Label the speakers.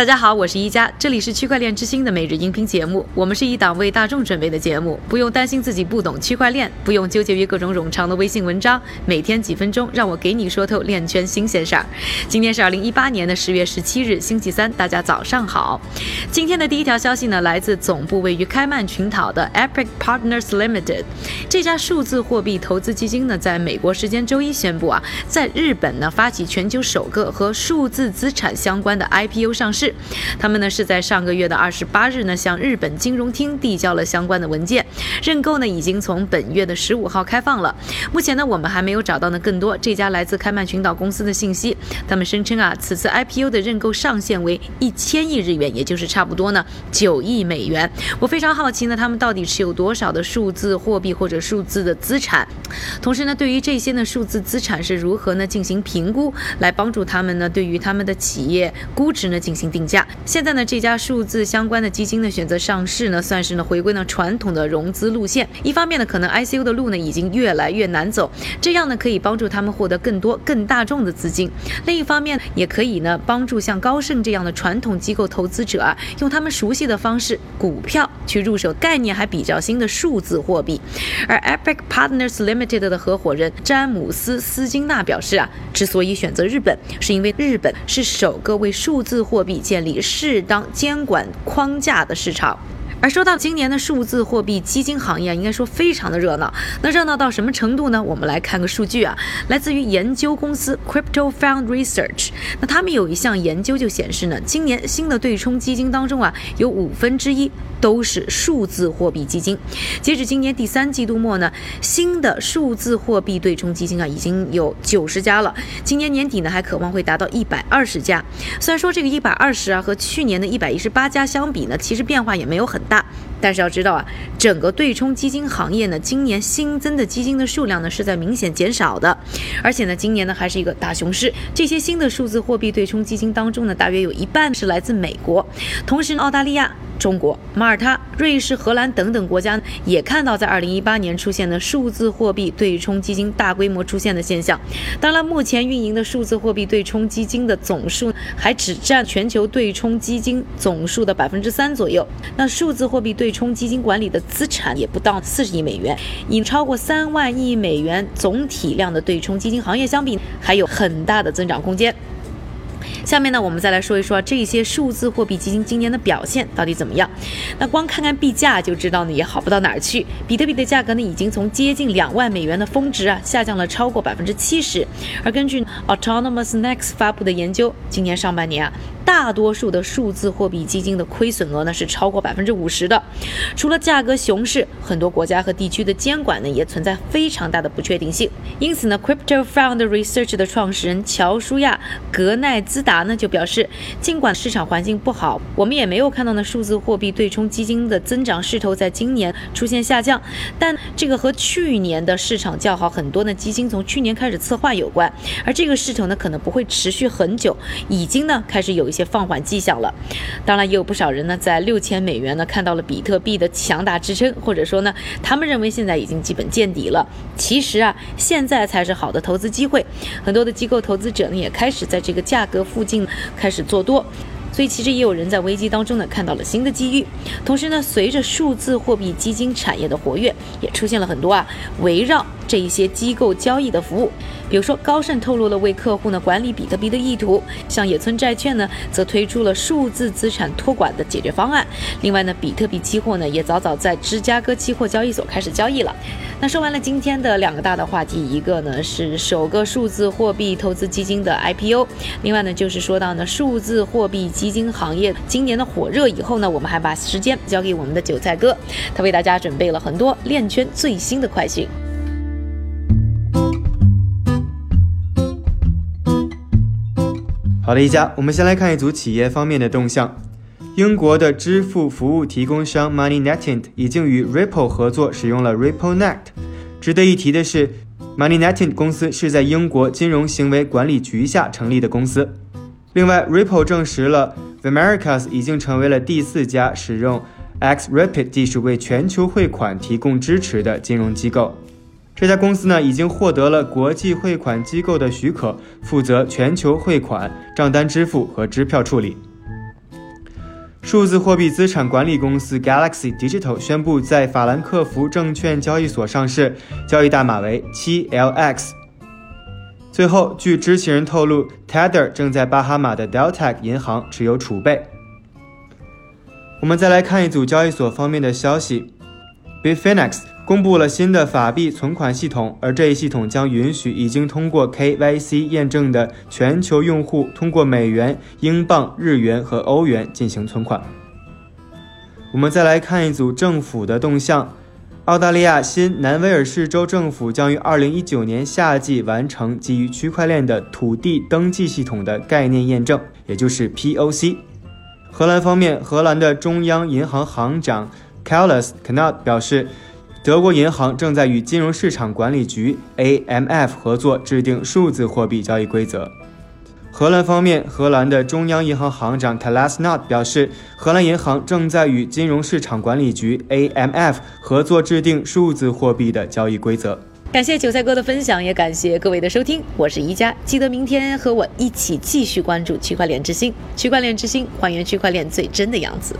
Speaker 1: 大家好，我是一加，这里是区块链之星的每日音频节目。我们是一档为大众准备的节目，不用担心自己不懂区块链，不用纠结于各种冗长的微信文章，每天几分钟，让我给你说透链圈新鲜事儿。今天是二零一八年的十月十七日，星期三，大家早上好。今天的第一条消息呢，来自总部位于开曼群岛的 Epic Partners Limited 这家数字货币投资基金呢，在美国时间周一宣布啊，在日本呢发起全球首个和数字资产相关的 IPO 上市。他们呢是在上个月的二十八日呢向日本金融厅递交了相关的文件，认购呢已经从本月的十五号开放了。目前呢我们还没有找到呢更多这家来自开曼群岛公司的信息。他们声称啊此次 IPO 的认购上限为一千亿日元，也就是差不多呢九亿美元。我非常好奇呢他们到底持有多少的数字货币或者数字的资产？同时呢对于这些呢数字资产是如何呢进行评估，来帮助他们呢对于他们的企业估值呢进行定。价。现在呢，这家数字相关的基金呢选择上市呢，算是呢回归呢传统的融资路线。一方面呢，可能 ICO 的路呢已经越来越难走，这样呢可以帮助他们获得更多更大众的资金。另一方面，也可以呢帮助像高盛这样的传统机构投资者啊，用他们熟悉的方式股票去入手概念还比较新的数字货币。而 Epic Partners Limited 的合伙人詹姆斯斯金纳表示啊，之所以选择日本，是因为日本是首个为数字货币。建立适当监管框架的市场。而说到今年的数字货币基金行业啊，应该说非常的热闹。那热闹到什么程度呢？我们来看个数据啊，来自于研究公司 Crypto Fund Research。那他们有一项研究就显示呢，今年新的对冲基金当中啊，有五分之一都是数字货币基金。截止今年第三季度末呢，新的数字货币对冲基金啊，已经有九十家了。今年年底呢，还渴望会达到一百二十家。虽然说这个一百二十啊，和去年的一百一十八家相比呢，其实变化也没有很。大，但是要知道啊，整个对冲基金行业呢，今年新增的基金的数量呢是在明显减少的，而且呢，今年呢还是一个大熊市。这些新的数字货币对冲基金当中呢，大约有一半是来自美国，同时澳大利亚。中国、马耳他、瑞士、荷兰等等国家也看到在二零一八年出现的数字货币对冲基金大规模出现的现象。当然，目前运营的数字货币对冲基金的总数还只占全球对冲基金总数的百分之三左右。那数字货币对冲基金管理的资产也不到四十亿美元，与超过三万亿美元总体量的对冲基金行业相比，还有很大的增长空间。下面呢，我们再来说一说这些数字货币基金今年的表现到底怎么样？那光看看币价就知道呢，也好不到哪儿去。比特币的价格呢，已经从接近两万美元的峰值啊，下降了超过百分之七十。而根据 Autonomous Next 发布的研究，今年上半年啊。大多数的数字货币基金的亏损额呢是超过百分之五十的。除了价格熊市，很多国家和地区的监管呢也存在非常大的不确定性。因此呢，Crypto Found Research 的创始人乔舒亚·格奈兹达呢就表示，尽管市场环境不好，我们也没有看到呢数字货币对冲基金的增长势头在今年出现下降。但这个和去年的市场较好很多的基金从去年开始策划有关，而这个势头呢可能不会持续很久，已经呢开始有一些。放缓迹象了，当然也有不少人呢，在六千美元呢看到了比特币的强大支撑，或者说呢，他们认为现在已经基本见底了。其实啊，现在才是好的投资机会，很多的机构投资者呢也开始在这个价格附附近开始做多。所以其实也有人在危机当中呢看到了新的机遇，同时呢，随着数字货币基金产业的活跃，也出现了很多啊围绕这一些机构交易的服务。比如说高盛透露了为客户呢管理比特币的意图，像野村债券呢则推出了数字资产托管的解决方案。另外呢，比特币期货呢也早早在芝加哥期货交易所开始交易了。那说完了今天的两个大的话题，一个呢是首个数字货币投资基金的 IPO，另外呢就是说到呢数字货币基金行业今年的火热以后呢，我们还把时间交给我们的韭菜哥，他为大家准备了很多链圈最新的快讯。
Speaker 2: 好的，一家，我们先来看一组企业方面的动向。英国的支付服务提供商 MoneyNetInt 已经与 Ripple 合作，使用了 RippleNet。值得一提的是，MoneyNetInt 公司是在英国金融行为管理局下成立的公司。另外，Ripple 证实了 The Americas 已经成为了第四家使用 XRapid 技术为全球汇款提供支持的金融机构。这家公司呢，已经获得了国际汇款机构的许可，负责全球汇款、账单支付和支票处理。数字货币资产管理公司 Galaxy Digital 宣布在法兰克福证券交易所上市，交易代码为 7LX。最后，据知情人透露，Tether 正在巴哈马的 Delta 银行持有储备。我们再来看一组交易所方面的消息，Bitfinex 公布了新的法币存款系统，而这一系统将允许已经通过 KYC 验证的全球用户通过美元、英镑、日元和欧元进行存款。我们再来看一组政府的动向。澳大利亚新南威尔士州政府将于二零一九年夏季完成基于区块链的土地登记系统的概念验证，也就是 POC。荷兰方面，荷兰的中央银行行长 Carlos k n o t 表示，德国银行正在与金融市场管理局 AMF 合作制定数字货币交易规则。荷兰方面，荷兰的中央银行行长 k a l a s n o t 表示，荷兰银行正在与金融市场管理局 AMF 合作制定数字货币的交易规则。
Speaker 1: 感谢韭菜哥的分享，也感谢各位的收听，我是宜家，记得明天和我一起继续关注区块链之星，区块链之星还原区块链最真的样子。